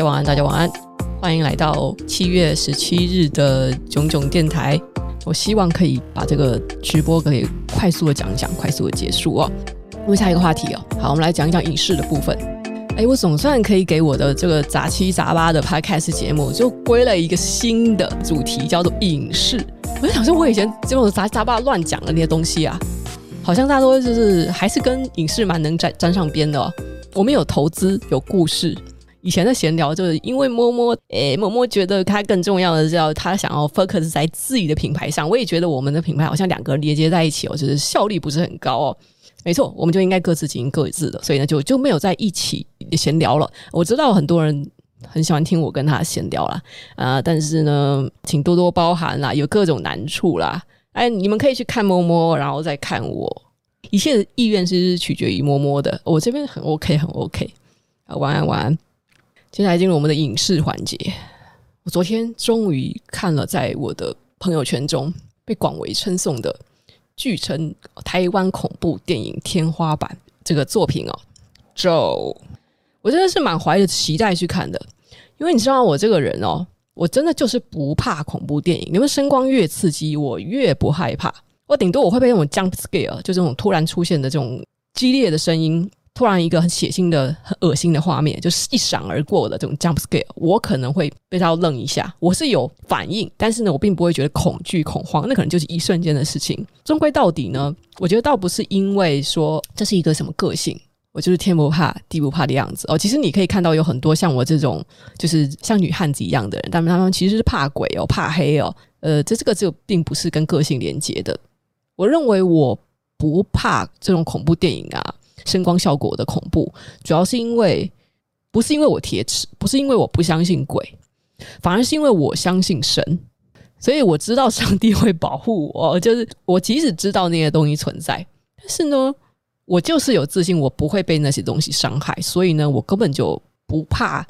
家晚安，大家晚安，欢迎来到七月十七日的冏冏电台。我希望可以把这个直播可以快速的讲一讲，快速的结束哦。问下一个话题哦，好，我们来讲一讲影视的部分。哎，我总算可以给我的这个杂七杂八的 podcast 节目就归了一个新的主题，叫做影视。我就想说，我以前这种杂七杂八乱讲的那些东西啊，好像大多就是还是跟影视蛮能沾沾上边的哦。我们有投资，有故事。以前的闲聊就是因为摸摸，诶，摸摸觉得他更重要的是要他想要 focus 在自己的品牌上。我也觉得我们的品牌好像两个连接在一起哦，就是效率不是很高哦。没错，我们就应该各自经营各自的，所以呢，就就没有在一起闲聊了。我知道很多人很喜欢听我跟他闲聊啦，啊、但是呢，请多多包涵啦，有各种难处啦。哎，你们可以去看摸摸，然后再看我。一切的意愿是取决于摸摸的，我这边很 OK，很 OK。晚安，晚安。接下来进入我们的影视环节。我昨天终于看了，在我的朋友圈中被广为称颂的。据称台湾恐怖电影天花板这个作品哦，咒，我真的是满怀着期待去看的，因为你知道我这个人哦，我真的就是不怕恐怖电影，你们声光越刺激，我越不害怕，我顶多我会被那种 jump scare，就这种突然出现的这种激烈的声音。突然一个很血腥的、很恶心的画面，就是一闪而过的这种 jump scare，我可能会被他愣一下。我是有反应，但是呢，我并不会觉得恐惧、恐慌，那可能就是一瞬间的事情。终归到底呢，我觉得倒不是因为说这是一个什么个性，我就是天不怕地不怕的样子哦。其实你可以看到有很多像我这种，就是像女汉子一样的人，但他们其实是怕鬼哦、怕黑哦。呃，这这个就并不是跟个性连接的。我认为我不怕这种恐怖电影啊。声光效果的恐怖，主要是因为不是因为我铁齿，不是因为我不相信鬼，反而是因为我相信神，所以我知道上帝会保护我。就是我即使知道那些东西存在，但是呢，我就是有自信，我不会被那些东西伤害，所以呢，我根本就不怕。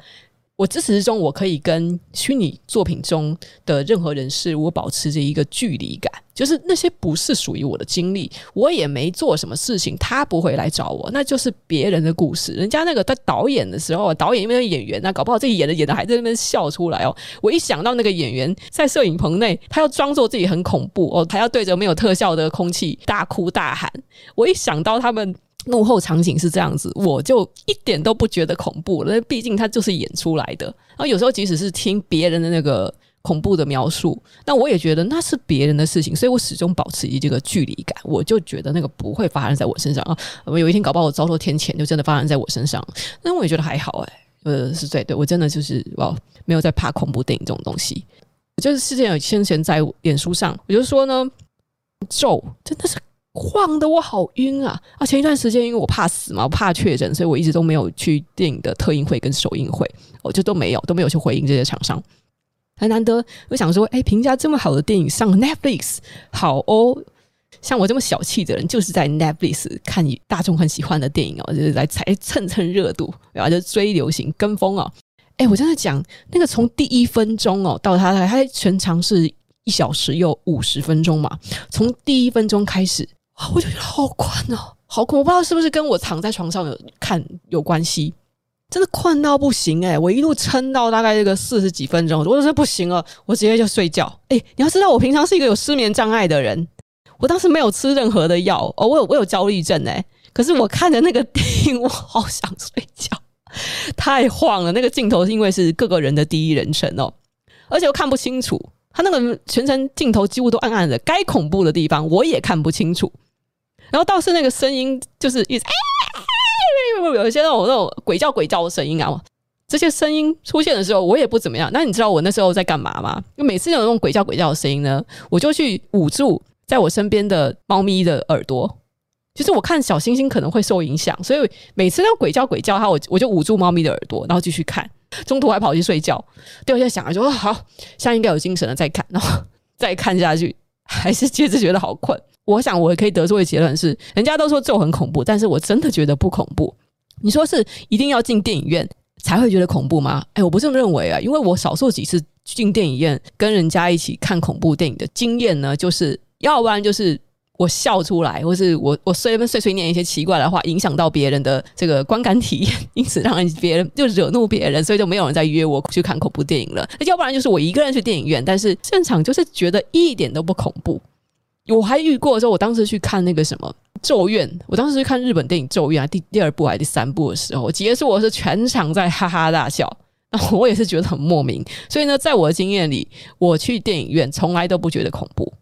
我自始至终，我可以跟虚拟作品中的任何人事物保持着一个距离感，就是那些不是属于我的经历，我也没做什么事情，他不会来找我，那就是别人的故事。人家那个在导演的时候，导演因为演员那搞不好自己演的演的还在那边笑出来哦。我一想到那个演员在摄影棚内，他要装作自己很恐怖哦，还要对着没有特效的空气大哭大喊，我一想到他们。幕后场景是这样子，我就一点都不觉得恐怖了。毕竟他就是演出来的。然后有时候即使是听别人的那个恐怖的描述，那我也觉得那是别人的事情，所以我始终保持一这个距离感。我就觉得那个不会发生在我身上啊。我有一天搞不好我遭受天谴，就真的发生在我身上。那我也觉得还好哎、呃，是对对，我真的就是哇，没有在怕恐怖电影这种东西。就是之前有先前在脸书上，我就说呢，咒真的是。晃得我好晕啊！啊，前一段时间因为我怕死嘛，我怕确诊，所以我一直都没有去电影的特映会跟首映会，我就都没有都没有去回应这些厂商。很难得，我想说，哎，评价这么好的电影上 Netflix，好哦。像我这么小气的人，就是在 Netflix 看大众很喜欢的电影哦，就是来蹭蹭热度，然后就追流行跟风哦。哎，我真的讲那个从第一分钟哦到他他全长是一小时又五十分钟嘛，从第一分钟开始。我就觉得好困哦，好困！我不知道是不是跟我躺在床上有看有关系，真的困到不行哎！我一路撑到大概这个四十几分钟，我就说不行了，我直接就睡觉。哎，你要知道，我平常是一个有失眠障碍的人，我当时没有吃任何的药哦，我有我有焦虑症哎，可是我看着那个电影，我好想睡觉，太晃了。那个镜头是因为是各个人的第一人称哦，而且我看不清楚，他那个全程镜头几乎都暗暗的，该恐怖的地方我也看不清楚。然后倒是那个声音，就是一直哎，有一些那种那种鬼叫鬼叫的声音啊。这些声音出现的时候，我也不怎么样。那你知道我那时候在干嘛吗？就每次有那种鬼叫鬼叫的声音呢，我就去捂住在我身边的猫咪的耳朵。就是我看小星星可能会受影响，所以每次那种鬼叫鬼叫，它我我就捂住猫咪的耳朵，然后继续看，中途还跑去睡觉。第二天想了说好，现在应该有精神了，再看，然后 再看下去，还是接着觉得好困。我想我也可以得出的结论是，人家都说咒很恐怖，但是我真的觉得不恐怖。你说是一定要进电影院才会觉得恐怖吗？哎，我不这么认为啊，因为我少数几次进电影院跟人家一起看恐怖电影的经验呢，就是要不然就是。我笑出来，或是我我碎碎碎念一些奇怪的话，影响到别人的这个观感体验，因此让人别人就惹怒别人，所以就没有人再约我去看恐怖电影了。要不然就是我一个人去电影院，但是现场就是觉得一点都不恐怖。我还遇过的时候，我当时去看那个什么《咒怨》，我当时去看日本电影《咒怨》啊，第第二部还是第三部的时候，结束我是全场在哈哈大笑，然后我也是觉得很莫名。所以呢，在我的经验里，我去电影院从来都不觉得恐怖。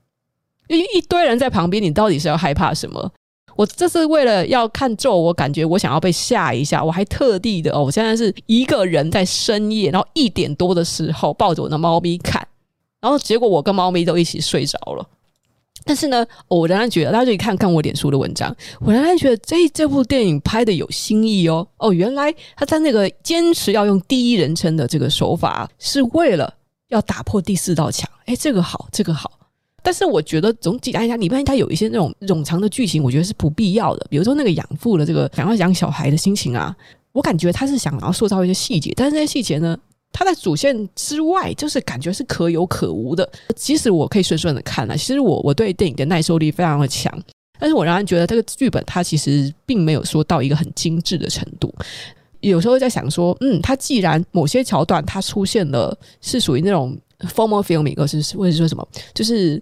因为一堆人在旁边，你到底是要害怕什么？我这是为了要看咒，我感觉我想要被吓一下，我还特地的哦，我现在是一个人在深夜，然后一点多的时候抱着我的猫咪看，然后结果我跟猫咪都一起睡着了。但是呢，我仍然觉得大家可以看看我脸书的文章，我仍然觉得这这部电影拍的有新意哦哦，原来他在那个坚持要用第一人称的这个手法，是为了要打破第四道墙。哎，这个好，这个好。但是我觉得总体来讲，里面它有一些那种冗长的剧情，我觉得是不必要的。比如说那个养父的这个想要养小孩的心情啊，我感觉他是想要塑造一些细节，但是这些细节呢，它在主线之外，就是感觉是可有可无的。即使我可以顺顺的看啊，其实我我对电影的耐受力非常的强，但是我仍然觉得这个剧本它其实并没有说到一个很精致的程度。有时候在想说，嗯，它既然某些桥段它出现了，是属于那种。Formal filming，或是或者说什么，就是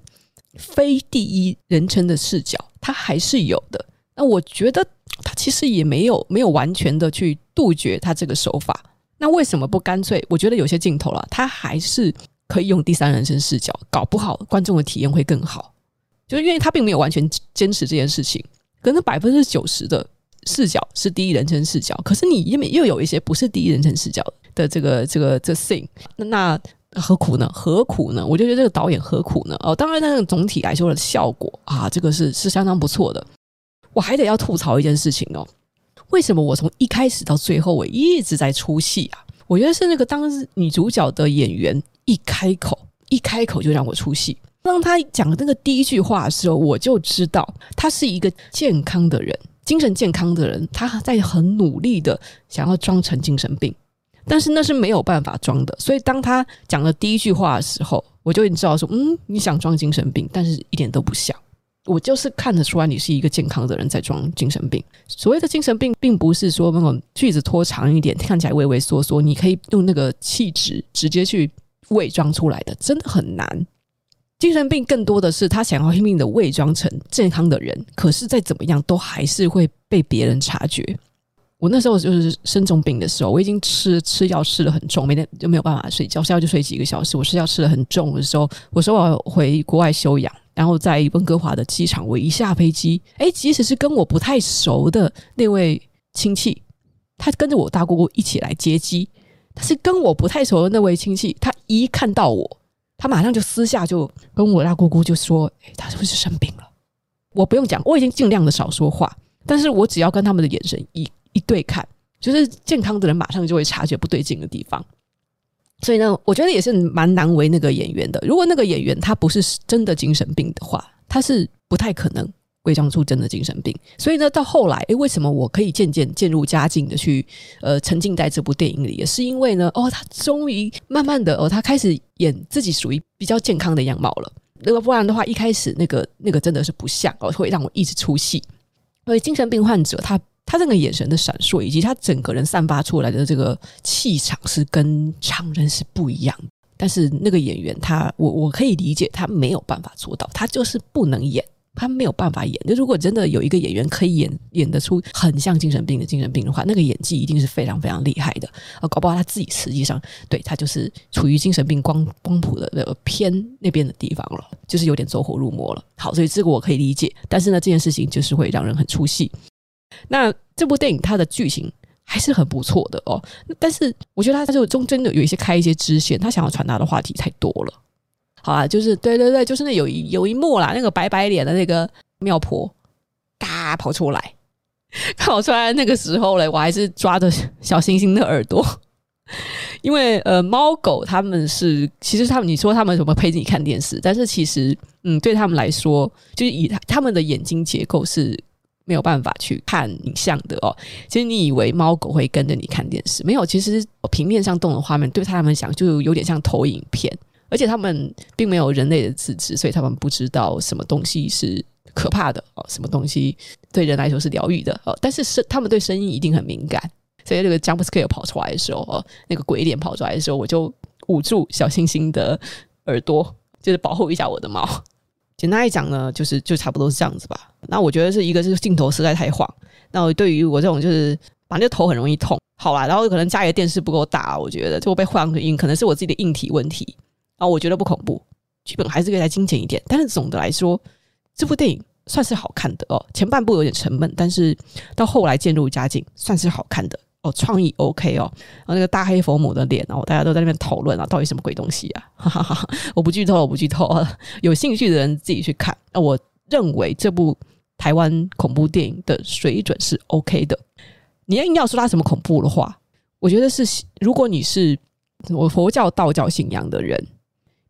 非第一人称的视角，它还是有的。那我觉得它其实也没有没有完全的去杜绝它这个手法。那为什么不干脆？我觉得有些镜头了，它还是可以用第三人称视角，搞不好观众的体验会更好。就是因为它并没有完全坚持这件事情，可能百分之九十的视角是第一人称视角，可是你因为又有一些不是第一人称视角的这个这个这 thing，那。何苦呢？何苦呢？我就觉得这个导演何苦呢？哦，当然，那个总体来说的效果啊，这个是是相当不错的。我还得要吐槽一件事情哦，为什么我从一开始到最后我一直在出戏啊？我觉得是那个当时女主角的演员一开口，一开口就让我出戏。当他讲那个第一句话的时候，我就知道他是一个健康的人，精神健康的人，他在很努力的想要装成精神病。但是那是没有办法装的，所以当他讲了第一句话的时候，我就已经知道说，嗯，你想装精神病，但是一点都不像。我就是看得出来你是一个健康的人在装精神病。所谓的精神病，并不是说那种句子拖长一点，看起来畏畏缩缩，你可以用那个气质直接去伪装出来的，真的很难。精神病更多的是他想要拼命的伪装成健康的人，可是再怎么样都还是会被别人察觉。我那时候就是生重病的时候，我已经吃吃药吃得很重，每天就没有办法睡觉，睡觉就睡几个小时。我吃药吃得很重的时候，我说我要回国外休养，然后在温哥华的机场，我一下飞机，诶，即使是跟我不太熟的那位亲戚，他跟着我大姑姑一起来接机，但是跟我不太熟的那位亲戚，他一看到我，他马上就私下就跟我大姑姑就说：“诶，他是不是生病了？”我不用讲，我已经尽量的少说话，但是我只要跟他们的眼神一。一对看，就是健康的人马上就会察觉不对劲的地方，所以呢，我觉得也是蛮难为那个演员的。如果那个演员他不是真的精神病的话，他是不太可能伪装出真的精神病。所以呢，到后来，诶，为什么我可以渐渐渐入佳境的去呃沉浸在这部电影里？也是因为呢，哦，他终于慢慢的哦，他开始演自己属于比较健康的样貌了。如果不然的话，一开始那个那个真的是不像哦，会让我一直出戏。因为精神病患者他。他这个眼神的闪烁，以及他整个人散发出来的这个气场，是跟常人是不一样的。但是那个演员他，我我可以理解，他没有办法做到，他就是不能演，他没有办法演。就如果真的有一个演员可以演演得出很像精神病的精神病的话，那个演技一定是非常非常厉害的。啊，搞不好他自己实际上对他就是处于精神病光光谱的那个偏那边的地方了，就是有点走火入魔了。好，所以这个我可以理解。但是呢，这件事情就是会让人很出戏。那这部电影它的剧情还是很不错的哦，但是我觉得它就中间的有一些开一些支线，他想要传达的话题太多了。好啊，就是对对对，就是那有一有一幕啦，那个白白脸的那个庙婆，嘎跑出来，跑出来那个时候嘞，我还是抓着小星星的耳朵，因为呃，猫狗他们是其实他们你说他们怎么陪着你看电视，但是其实嗯，对他们来说，就是以他们的眼睛结构是。没有办法去看影像的哦。其实你以为猫狗会跟着你看电视，没有。其实平面上动的画面对他们讲就有点像投影片，而且他们并没有人类的自知，所以他们不知道什么东西是可怕的哦，什么东西对人来说是疗愈的哦。但是声，他们对声音一定很敏感，所以这个 jump scare 跑出来的时候哦，那个鬼脸跑出来的时候，我就捂住小星星的耳朵，就是保护一下我的猫。简单来讲呢，就是就差不多是这样子吧。那我觉得是一个是镜头实在太晃。那我对于我这种就是把那个头很容易痛，好啦，然后可能家里的电视不够大，我觉得就被晃个音，可能是我自己的硬体问题。啊，我觉得不恐怖，剧本还是可以再精简一点。但是总的来说，这部电影算是好看的哦。前半部有点沉闷，但是到后来渐入佳境，算是好看的。哦，创意 OK 哦，然后那个大黑佛母的脸哦，大家都在那边讨论啊，到底什么鬼东西啊？哈哈哈，我不剧透，我不剧透，有兴趣的人自己去看。那我认为这部台湾恐怖电影的水准是 OK 的。你要硬要说它什么恐怖的话，我觉得是如果你是我佛教、道教信仰的人，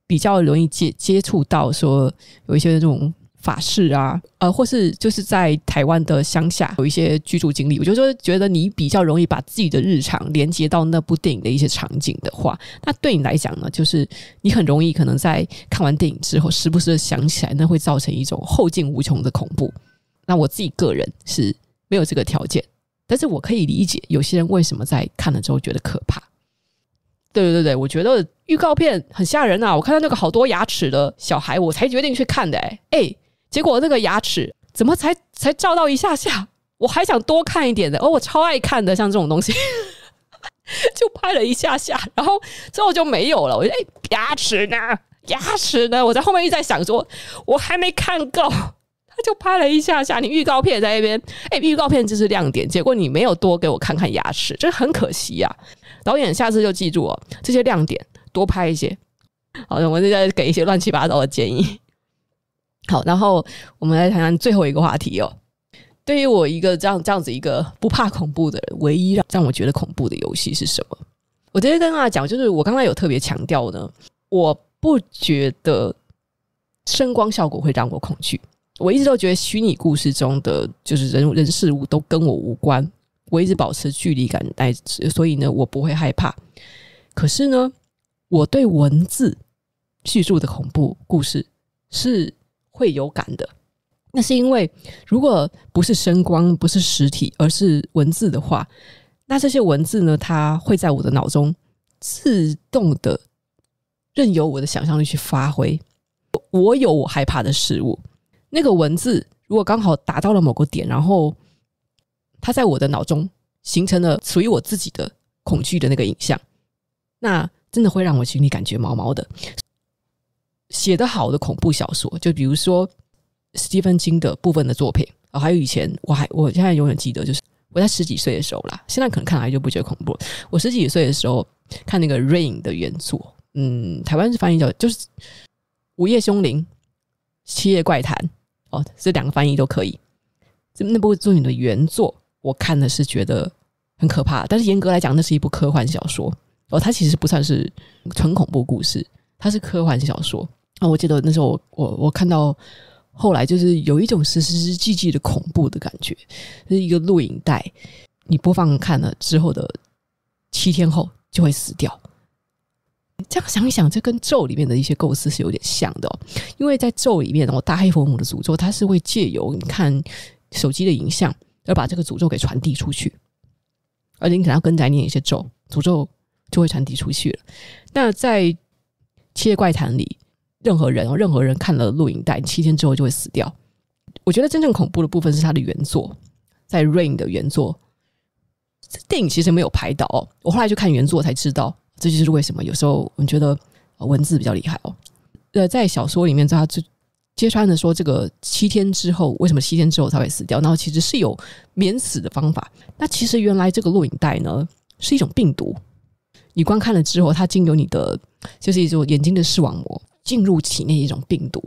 比较容易接接触到说有一些这种。法事啊，呃，或是就是在台湾的乡下有一些居住经历，我就说觉得你比较容易把自己的日常连接到那部电影的一些场景的话，那对你来讲呢，就是你很容易可能在看完电影之后，时不时的想起来，那会造成一种后劲无穷的恐怖。那我自己个人是没有这个条件，但是我可以理解有些人为什么在看了之后觉得可怕。对对对，我觉得预告片很吓人啊！我看到那个好多牙齿的小孩，我才决定去看的。哎哎。结果那个牙齿怎么才才照到一下下？我还想多看一点的，哦，我超爱看的，像这种东西，就拍了一下下，然后之后就没有了。我觉得，哎，牙齿呢？牙齿呢？我在后面一直在想说，我还没看够，他就拍了一下下。你预告片在那边，哎，预告片就是亮点，结果你没有多给我看看牙齿，这很可惜呀，啊。导演下次就记住哦，这些亮点多拍一些。好，我现在给一些乱七八糟的建议。好，然后我们来谈谈最后一个话题哦。对于我一个这样这样子一个不怕恐怖的人，唯一让让我觉得恐怖的游戏是什么？我直接跟大家讲，就是我刚才有特别强调呢，我不觉得声光效果会让我恐惧。我一直都觉得虚拟故事中的就是人人事物都跟我无关，我一直保持距离感，带所以呢，我不会害怕。可是呢，我对文字叙述的恐怖故事是。会有感的，那是因为如果不是声光，不是实体，而是文字的话，那这些文字呢，它会在我的脑中自动的任由我的想象力去发挥。我有我害怕的事物，那个文字如果刚好达到了某个点，然后它在我的脑中形成了属于我自己的恐惧的那个影像，那真的会让我心里感觉毛毛的。写得好的恐怖小说，就比如说史蒂芬金的部分的作品啊，还有以前我还我现在永远记得，就是我在十几岁的时候啦，现在可能看来就不觉得恐怖。我十几岁的时候看那个《Rain》的原作，嗯，台湾是翻译叫就是《午夜凶铃》《七夜怪谈》哦，这两个翻译都可以。这那部作品的原作，我看的是觉得很可怕，但是严格来讲，那是一部科幻小说哦，它其实不算是纯恐怖故事，它是科幻小说。啊，我记得那时候我我我看到后来就是有一种实实际际的恐怖的感觉，是一个录影带，你播放看了之后的七天后就会死掉。这样想一想，这跟咒里面的一些构思是有点像的哦。因为在咒里面，我，大黑佛母的诅咒，它是会借由你看手机的影像，而把这个诅咒给传递出去，而且你可能要跟着念一些咒，诅咒就会传递出去了。那在《七夜怪谈》里。任何人哦，任何人看了录影带，七天之后就会死掉。我觉得真正恐怖的部分是他的原作，在《Rain》的原作，电影其实没有拍到哦。我后来去看原作才知道，这就是为什么有时候我觉得文字比较厉害哦。呃，在小说里面，他就揭穿的说，这个七天之后为什么七天之后才会死掉？然后其实是有免死的方法。那其实原来这个录影带呢是一种病毒，你观看了之后，它经由你的就是一种眼睛的视网膜。进入体内一种病毒，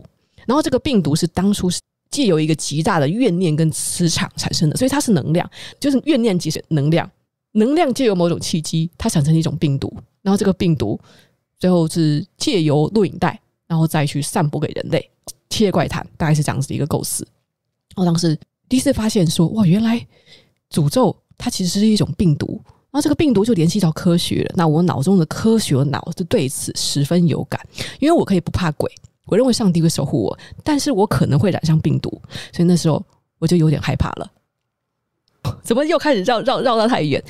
然后这个病毒是当初是借由一个极大的怨念跟磁场产生的，所以它是能量，就是怨念即是能量，能量借由某种契机，它产生一种病毒，然后这个病毒最后是借由录影带，然后再去散播给人类。《七夜怪谈》大概是这样子的一个构思。我当时第一次发现说，哇，原来诅咒它其实是一种病毒。然后这个病毒就联系到科学了。那我脑中的科学脑就对此十分有感，因为我可以不怕鬼，我认为上帝会守护我，但是我可能会染上病毒，所以那时候我就有点害怕了。怎么又开始绕绕绕到太远？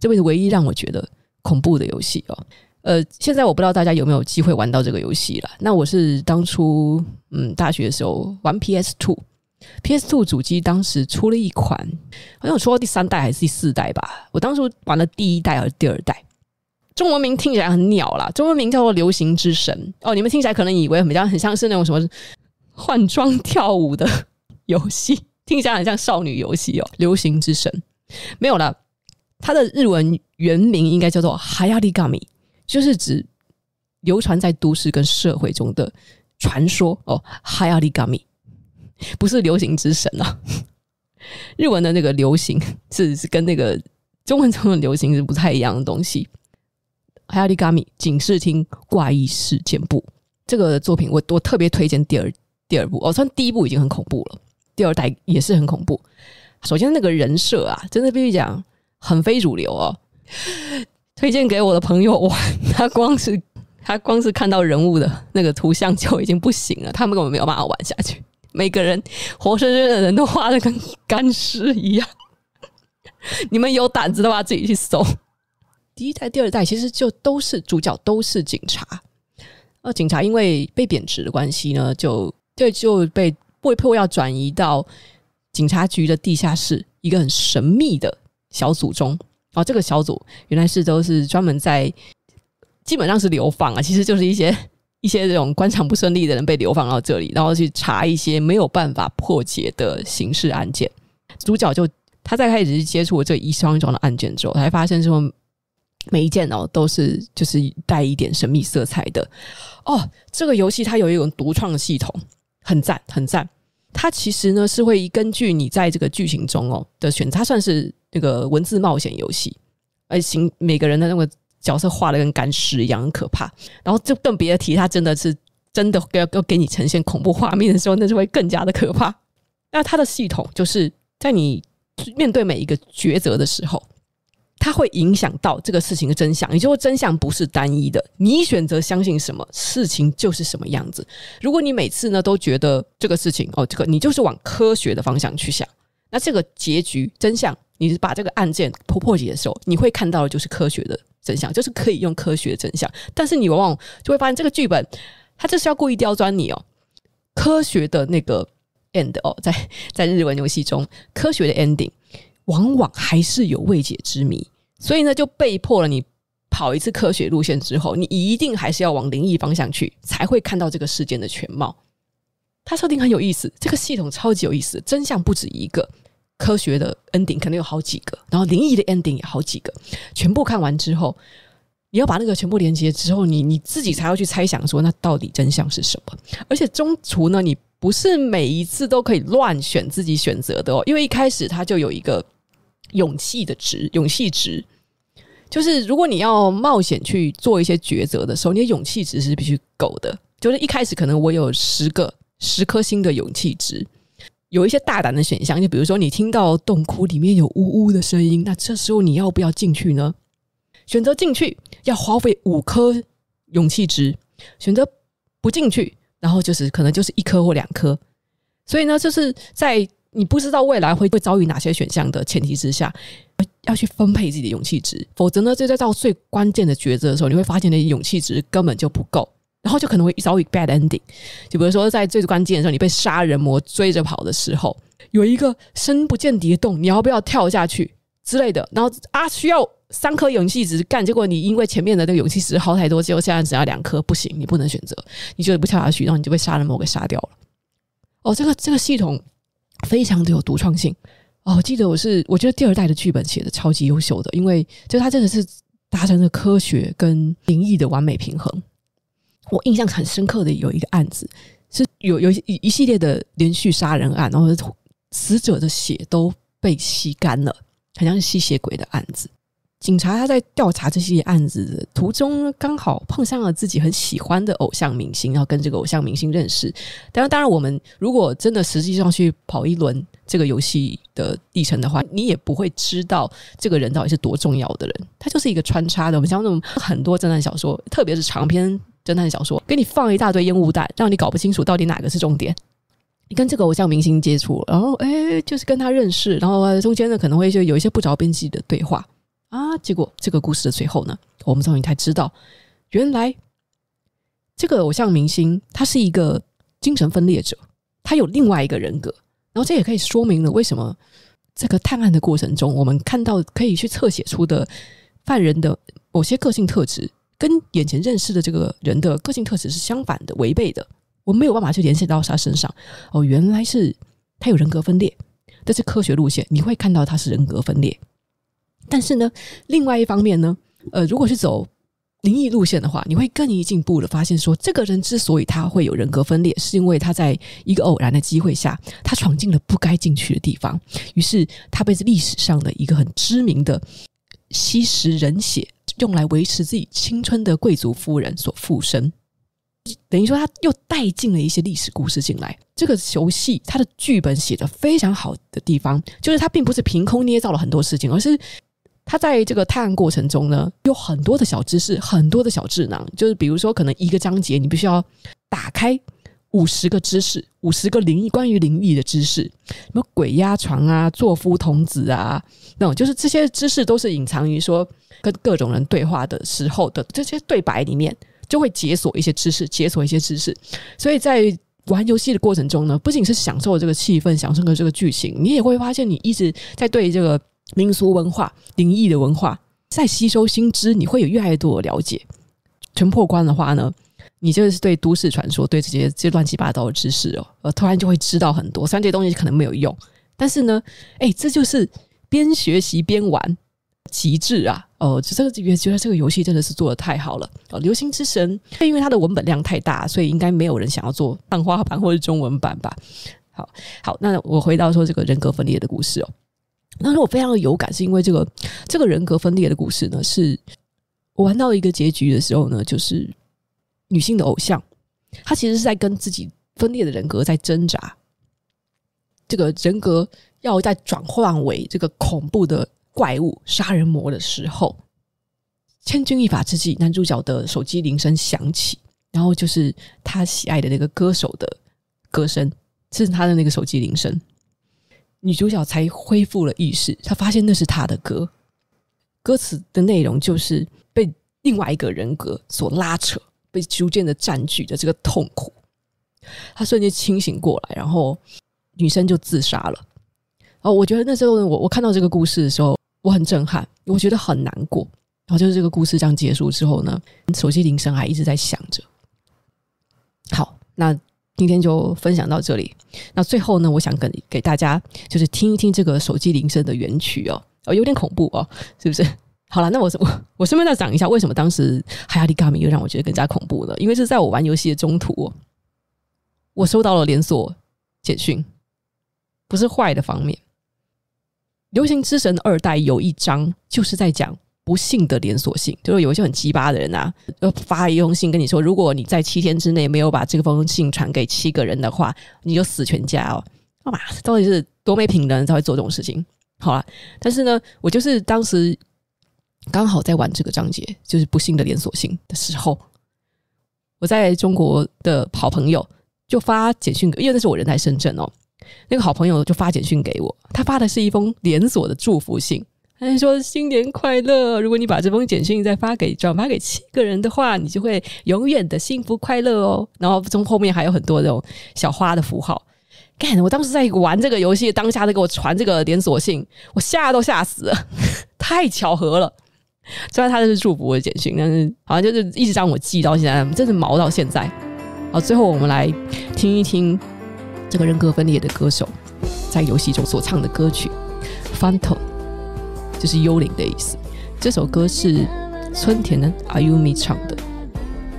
这辈子唯一让我觉得恐怖的游戏哦。呃，现在我不知道大家有没有机会玩到这个游戏了。那我是当初嗯大学的时候玩 PS Two PS Two 主机当时出了一款，好像我说第三代还是第四代吧。我当初玩了第一代还是第二代？中文名听起来很鸟啦，中文名叫做《流行之神》哦。你们听起来可能以为很像很像是那种什么换装跳舞的游戏，听起来很像少女游戏哦，《流行之神》没有了，它的日文原名应该叫做《“Hayagami”，》。就是指流传在都市跟社会中的传说哦，，“Hayagami” 不是流行之神啊。日文的那个流行 是是跟那个中文中的流行是不太一样的东西。哈亚利嘎米警视厅怪异事件簿这个作品我，我我特别推荐第二第二部哦，虽然第一部已经很恐怖了，第二代也是很恐怖。首先那个人设啊，真的必须讲很非主流哦。推荐给我的朋友玩，他光是他光是看到人物的那个图像就已经不行了，他们根本没有办法玩下去。每个人活生生的人都画的跟干尸一样。你们有胆子的话，自己去搜。第一代、第二代其实就都是主角，都是警察。呃，警察因为被贬职的关系呢，就就就被被迫要转移到警察局的地下室一个很神秘的小组中。哦，这个小组原来是都是专门在，基本上是流放啊，其实就是一些一些这种官场不顺利的人被流放到这里，然后去查一些没有办法破解的刑事案件。主角就他在开始接触这一桩一桩的案件之后，才发现说每一件哦都是就是带一点神秘色彩的。哦，这个游戏它有一种独创系统，很赞很赞。它其实呢是会根据你在这个剧情中哦的选择，它算是。那个文字冒险游戏，而行每个人的那个角色画的跟干尸一样，很可怕。然后就更别提，他真的是真的要要给你呈现恐怖画面的时候，那就会更加的可怕。那它的系统就是在你面对每一个抉择的时候，它会影响到这个事情的真相。也就是说，真相不是单一的，你选择相信什么，事情就是什么样子。如果你每次呢都觉得这个事情哦，这个你就是往科学的方向去想，那这个结局真相。你是把这个案件破破解的时候，你会看到的就是科学的真相，就是可以用科学的真相。但是你往往就会发现，这个剧本它就是要故意刁钻你哦。科学的那个 end 哦，在在日文游戏中，科学的 ending 往往还是有未解之谜，所以呢，就被迫了你跑一次科学路线之后，你一定还是要往灵异方向去，才会看到这个事件的全貌。它设定很有意思，这个系统超级有意思，真相不止一个。科学的 ending 可能有好几个，然后灵异的 ending 也好几个，全部看完之后，你要把那个全部连接之后，你你自己才要去猜想说，那到底真相是什么？而且中途呢，你不是每一次都可以乱选自己选择的哦，因为一开始它就有一个勇气的值，勇气值，就是如果你要冒险去做一些抉择的时候，你的勇气值是必须够的。就是一开始可能我有十个十颗星的勇气值。有一些大胆的选项，就比如说你听到洞窟里面有呜呜的声音，那这时候你要不要进去呢？选择进去要花费五颗勇气值，选择不进去，然后就是可能就是一颗或两颗。所以呢，就是在你不知道未来会会遭遇哪些选项的前提之下，要去分配自己的勇气值，否则呢，就在到最关键的抉择的时候，你会发现你的勇气值根本就不够。然后就可能会遭遇 bad ending，就比如说在最关键的时候，你被杀人魔追着跑的时候，有一个深不见底的洞，你要不要跳下去之类的？然后啊，需要三颗勇气值干，结果你因为前面的那个勇气值耗太多，结果现在只要两颗，不行，你不能选择，你就不跳下去，然后你就被杀人魔给杀掉了。哦，这个这个系统非常的有独创性哦。我记得我是我觉得第二代的剧本写的超级优秀的，因为就它真的是达成了科学跟灵异的完美平衡。我印象很深刻的有一个案子，是有有一一系列的连续杀人案，然后死者的血都被吸干了，好像是吸血鬼的案子。警察他在调查这些案子的途中，刚好碰上了自己很喜欢的偶像明星，要跟这个偶像明星认识。当然，当然，我们如果真的实际上去跑一轮这个游戏的历程的话，你也不会知道这个人到底是多重要的人。他就是一个穿插的。我们像那种很多侦探小说，特别是长篇侦探小说，给你放一大堆烟雾弹，让你搞不清楚到底哪个是重点。你跟这个偶像明星接触，然后哎，就是跟他认识，然后中间呢可能会就有一些不着边际的对话。啊！结果这个故事的最后呢，我们终于才知道，原来这个偶像明星他是一个精神分裂者，他有另外一个人格。然后这也可以说明了为什么这个探案的过程中，我们看到可以去侧写出的犯人的某些个性特质，跟眼前认识的这个人的个性特质是相反的、违背的。我没有办法去联系到他身上。哦，原来是他有人格分裂，这是科学路线，你会看到他是人格分裂。但是呢，另外一方面呢，呃，如果是走灵异路线的话，你会更一进步的发现说，这个人之所以他会有人格分裂，是因为他在一个偶然的机会下，他闯进了不该进去的地方，于是他被历史上的一个很知名的吸食人血，用来维持自己青春的贵族夫人所附身。等于说，他又带进了一些历史故事进来。这个游戏它的剧本写得非常好的地方，就是它并不是凭空捏造了很多事情，而是。他在这个探案过程中呢，有很多的小知识，很多的小智囊。就是比如说，可能一个章节你必须要打开五十个知识，五十个灵异关于灵异的知识，什么鬼压床啊、座敷童子啊，那种就是这些知识都是隐藏于说跟各种人对话的时候的这些对白里面，就会解锁一些知识，解锁一些知识。所以在玩游戏的过程中呢，不仅是享受这个气氛，享受了这个剧情，你也会发现你一直在对这个。民俗文化、灵异的文化，在吸收新知，你会有越来越多的了解。全破关的话呢，你就是对都市传说、对这些这乱七八糟的知识哦，呃，突然就会知道很多。虽然这些东西可能没有用，但是呢，哎，这就是边学习边玩，极致啊！哦，这个觉得这个游戏真的是做得太好了。哦，流星之神，因为它的文本量太大，所以应该没有人想要做漫画版或者中文版吧？好好，那我回到说这个人格分裂的故事哦。当时我非常的有感，是因为这个这个人格分裂的故事呢，是我玩到一个结局的时候呢，就是女性的偶像，她其实是在跟自己分裂的人格在挣扎，这个人格要在转换为这个恐怖的怪物杀人魔的时候，千钧一发之际，男主角的手机铃声响起，然后就是他喜爱的那个歌手的歌声，是他的那个手机铃声。女主角才恢复了意识，她发现那是她的歌，歌词的内容就是被另外一个人格所拉扯，被逐渐的占据的这个痛苦。他瞬间清醒过来，然后女生就自杀了。哦，我觉得那时候我我看到这个故事的时候，我很震撼，我觉得很难过。然后就是这个故事这样结束之后呢，手机铃声还一直在响着。好，那。今天就分享到这里。那最后呢，我想跟给大家就是听一听这个手机铃声的原曲哦，哦，有点恐怖哦，是不是？好了，那我我 我顺便再讲一下，为什么当时海亚迪卡米又让我觉得更加恐怖呢？因为是在我玩游戏的中途，我收到了连锁简讯，不是坏的方面。《流行之神二代》有一章就是在讲。不幸的连锁信，就是有一些很鸡巴的人啊，要发一封信跟你说，如果你在七天之内没有把这封信传给七个人的话，你就死全家哦！干嘛？到底是多没品的人才会做这种事情？好啦，但是呢，我就是当时刚好在玩这个章节，就是不幸的连锁性的时候，我在中国的好朋友就发简讯，因为那是我人在深圳哦，那个好朋友就发简讯给我，他发的是一封连锁的祝福信。他说：“新年快乐！如果你把这封简讯再发给转发给七个人的话，你就会永远的幸福快乐哦。”然后从后面还有很多这种小花的符号。干！我当时在玩这个游戏当下，他给我传这个连锁信，我吓都吓死了，太巧合了。虽然他就是祝福我简讯，但是好像就是一直让我记到现在，真是毛到现在。好，最后我们来听一听这个人格分裂的歌手在游戏中所唱的歌曲《Phantom》。就是幽灵的意思。这首歌是村田的 Ayumi 唱的。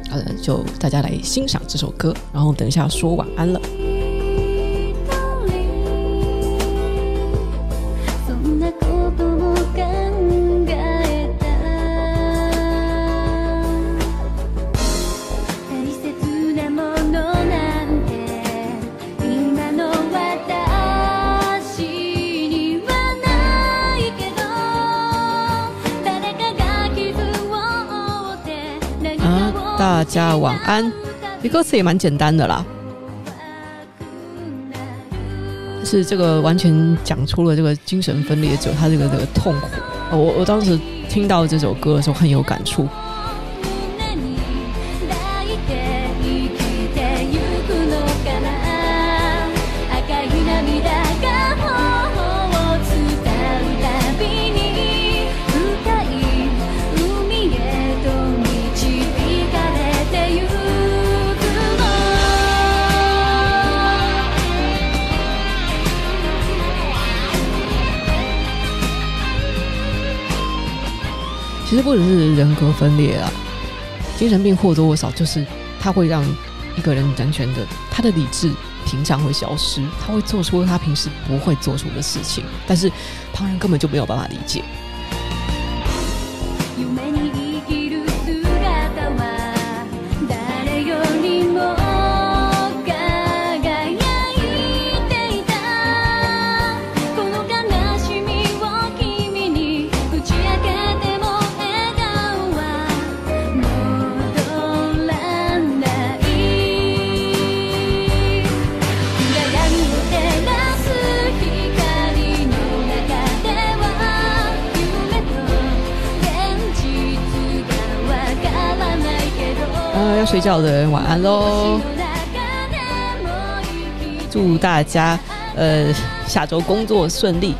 呃，就大家来欣赏这首歌，然后等一下说晚安了。家晚安，这歌词也蛮简单的啦，是这个完全讲出了这个精神分裂者他这个这个痛苦。我我当时听到这首歌的时候很有感触。其实不只是人格分裂啊，精神病或多或少就是他会让一个人完全的他的理智平常会消失，他会做出他平时不会做出的事情，但是旁人根本就没有办法理解。要睡觉的人晚安喽！祝大家呃下周工作顺利。